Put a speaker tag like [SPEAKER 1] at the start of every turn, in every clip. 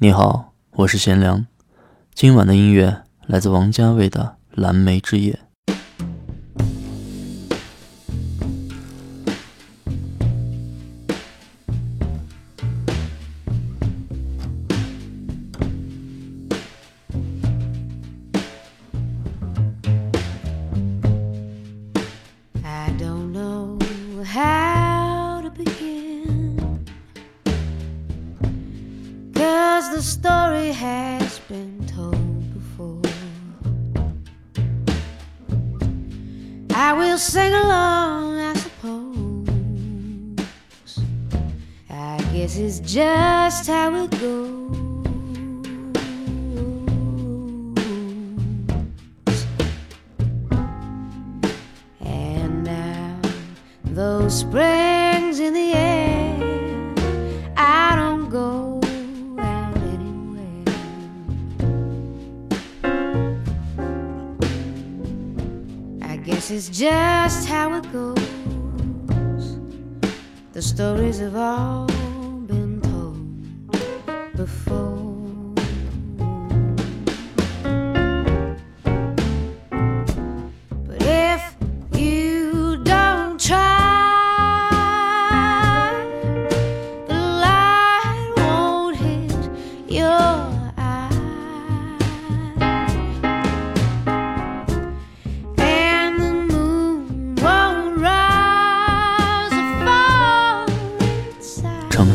[SPEAKER 1] 你好，我是贤良。今晚的音乐来自王家卫的《蓝莓之夜》。
[SPEAKER 2] Story has been told before. I will sing along, I suppose. I guess it's just how it goes. And now, those springs I guess it's just how it goes. The stories have all been told before.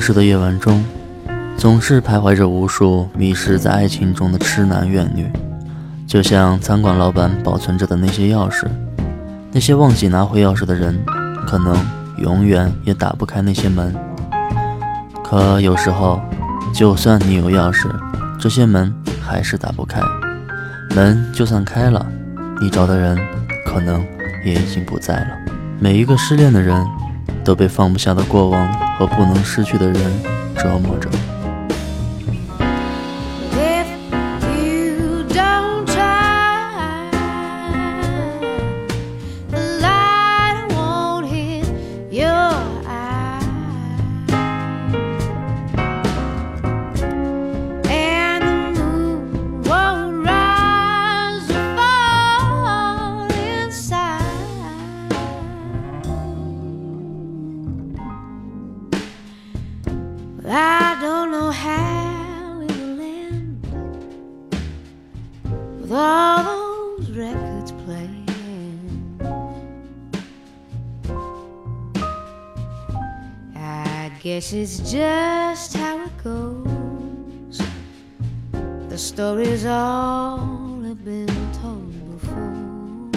[SPEAKER 1] 市的夜晚中，总是徘徊着无数迷失在爱情中的痴男怨女，就像餐馆老板保存着的那些钥匙。那些忘记拿回钥匙的人，可能永远也打不开那些门。可有时候，就算你有钥匙，这些门还是打不开。门就算开了，你找的人可能也已经不在了。每一个失恋的人，都被放不下的过往和不能失去的人折磨着。
[SPEAKER 2] Guess it's just how it goes. The stories all have been told before.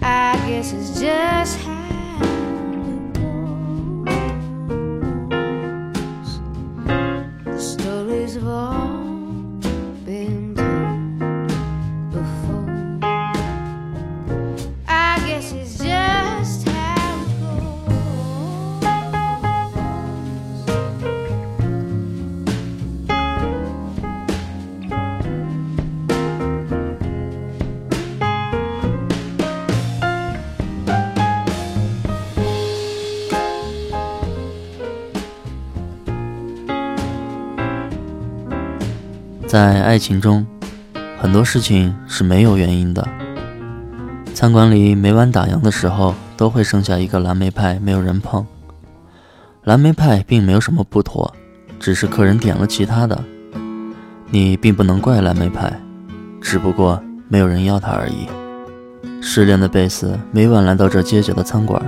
[SPEAKER 2] I guess it's just how
[SPEAKER 1] 在爱情中，很多事情是没有原因的。餐馆里每晚打烊的时候，都会剩下一个蓝莓派，没有人碰。蓝莓派并没有什么不妥，只是客人点了其他的。你并不能怪蓝莓派，只不过没有人要它而已。失恋的贝斯每晚来到这街角的餐馆，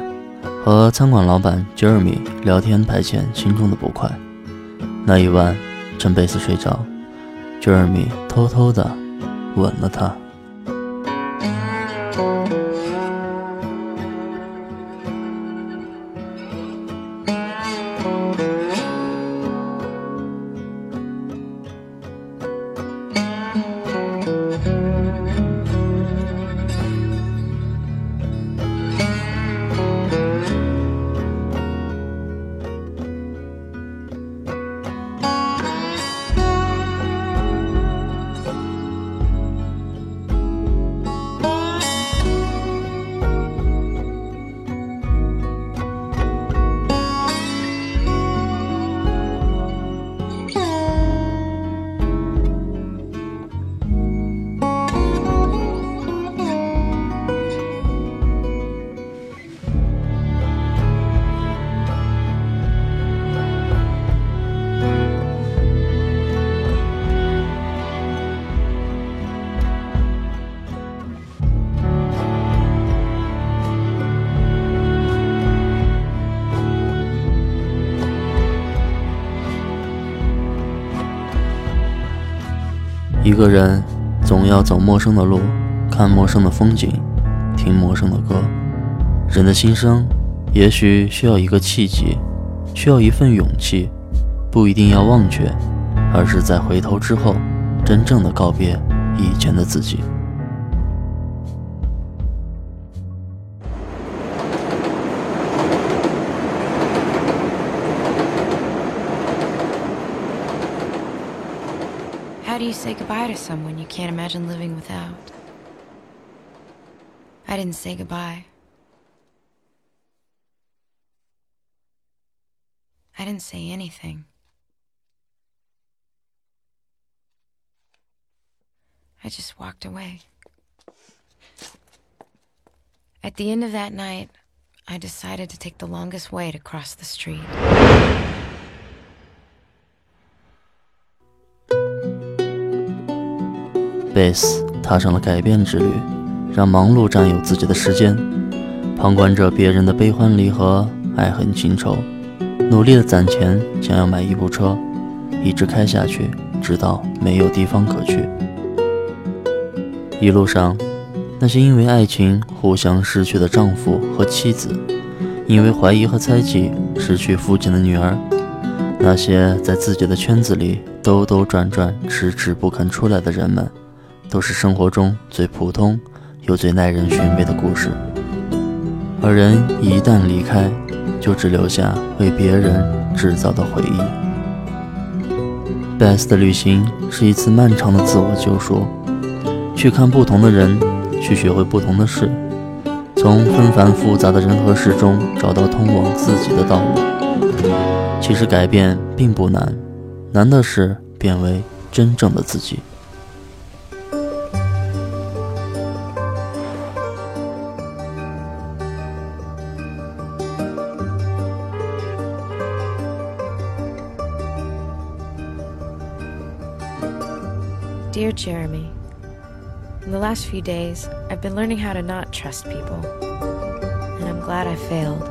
[SPEAKER 1] 和餐馆老板 Jeremy 聊天排遣心中的不快。那一晚，趁贝斯睡着。Jeremy 偷偷的吻了她。一个人总要走陌生的路，看陌生的风景，听陌生的歌。人的心声，也许需要一个契机，需要一份勇气，不一定要忘却，而是在回头之后，真正的告别以前的自己。
[SPEAKER 3] Say goodbye to someone you can't imagine living without? I didn't say goodbye. I didn't say anything. I just walked away. At the end of that night, I decided to take the longest way to cross the street.
[SPEAKER 1] 贝斯踏上了改变之旅，让忙碌占有自己的时间，旁观着别人的悲欢离合、爱恨情仇，努力的攒钱，想要买一部车，一直开下去，直到没有地方可去。一路上，那些因为爱情互相失去的丈夫和妻子，因为怀疑和猜忌失去父亲的女儿，那些在自己的圈子里兜兜转转、迟迟不肯出来的人们。都是生活中最普通又最耐人寻味的故事，而人一旦离开，就只留下为别人制造的回忆。Best 的旅行是一次漫长的自我救赎，去看不同的人，去学会不同的事，从纷繁复杂的人和事中找到通往自己的道路。其实改变并不难，难的是变为真正的自己。
[SPEAKER 3] Dear Jeremy, in the last few days, I've been learning how to not trust people, and I'm glad I failed.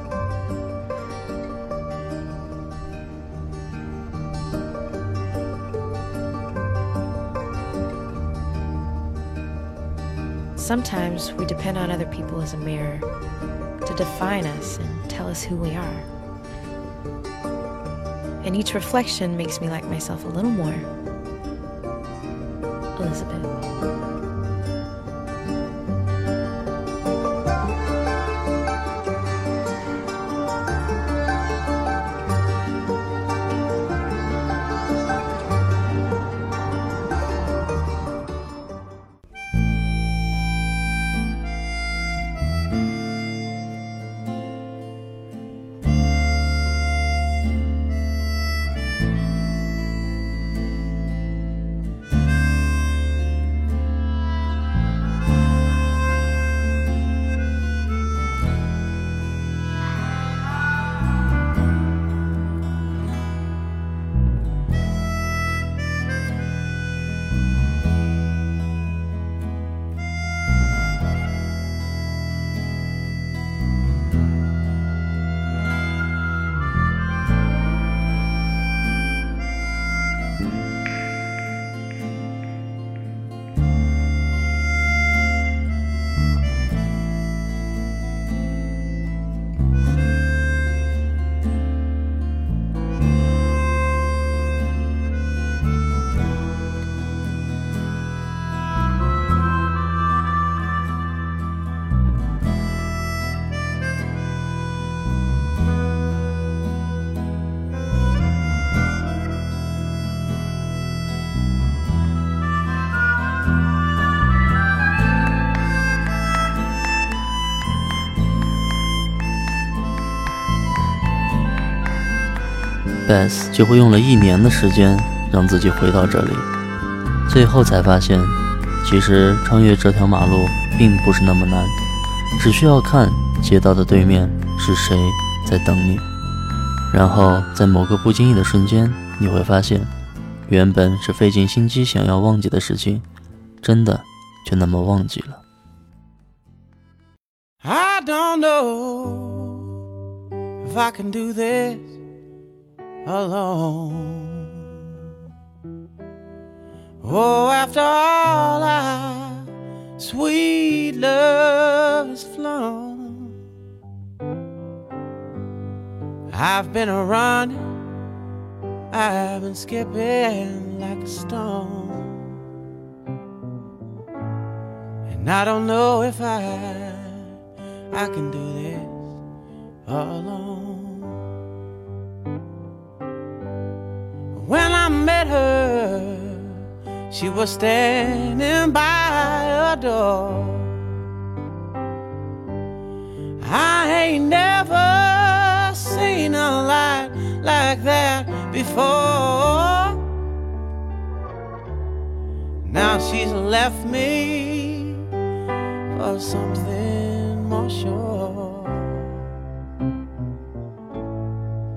[SPEAKER 3] Sometimes we depend on other people as a mirror to define us and tell us who we are. And each reflection makes me like myself a little more. Elizabeth.
[SPEAKER 1] Beth 几乎用了一年的时间让自己回到这里，最后才发现，其实穿越这条马路并不是那么难，只需要看街道的对面是谁在等你，然后在某个不经意的瞬间，你会发现，原本是费尽心机想要忘记的事情，真的就那么忘记了。
[SPEAKER 4] I don't know if I can do this. Alone. Oh, after all our sweet love has flown, I've been a running, I've been skipping like a stone. And I don't know if I I can do this alone. When I met her, she was standing by a door. I ain't never seen a light like that before. Now she's left me for something more sure.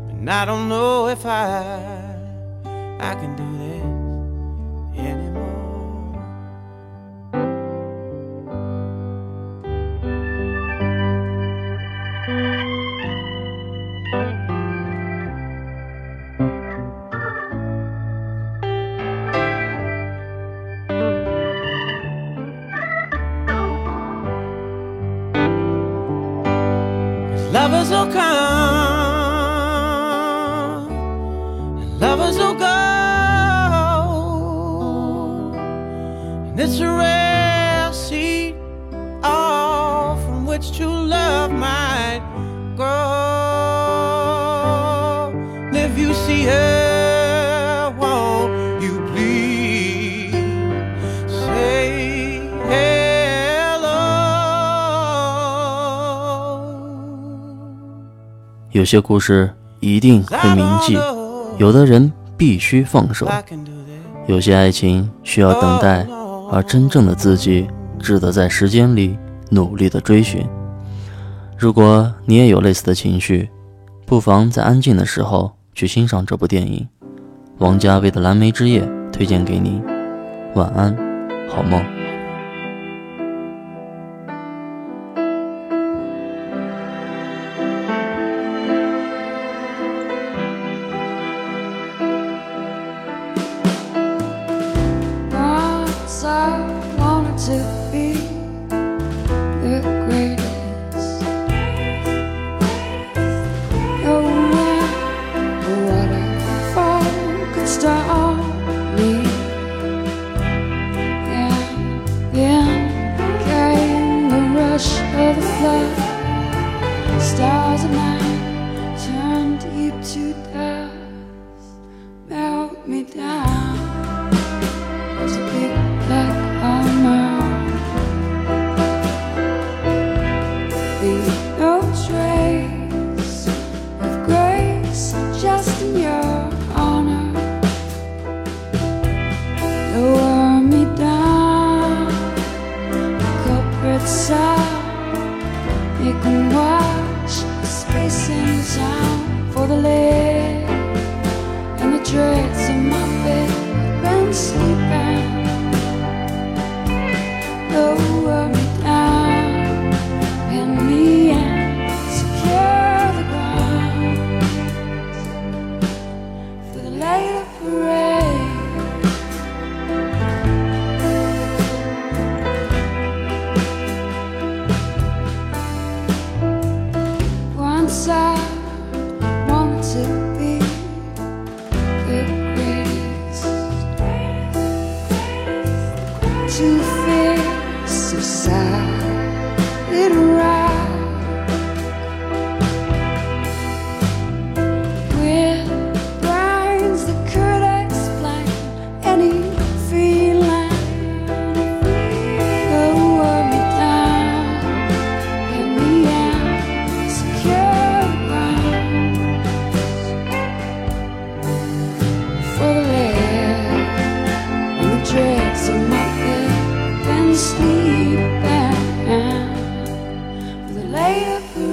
[SPEAKER 4] And I don't know if I true love might grow. And if you see her, won't you please say hello?
[SPEAKER 1] 有些故事一定会铭记，有的人必须放手.有些爱情需要等待，而真正的自己只得在时间里努力的追寻。如果你也有类似的情绪，不妨在安静的时候去欣赏这部电影。王家卫的《蓝莓之夜》推荐给你，晚安，好梦。
[SPEAKER 5] You. you.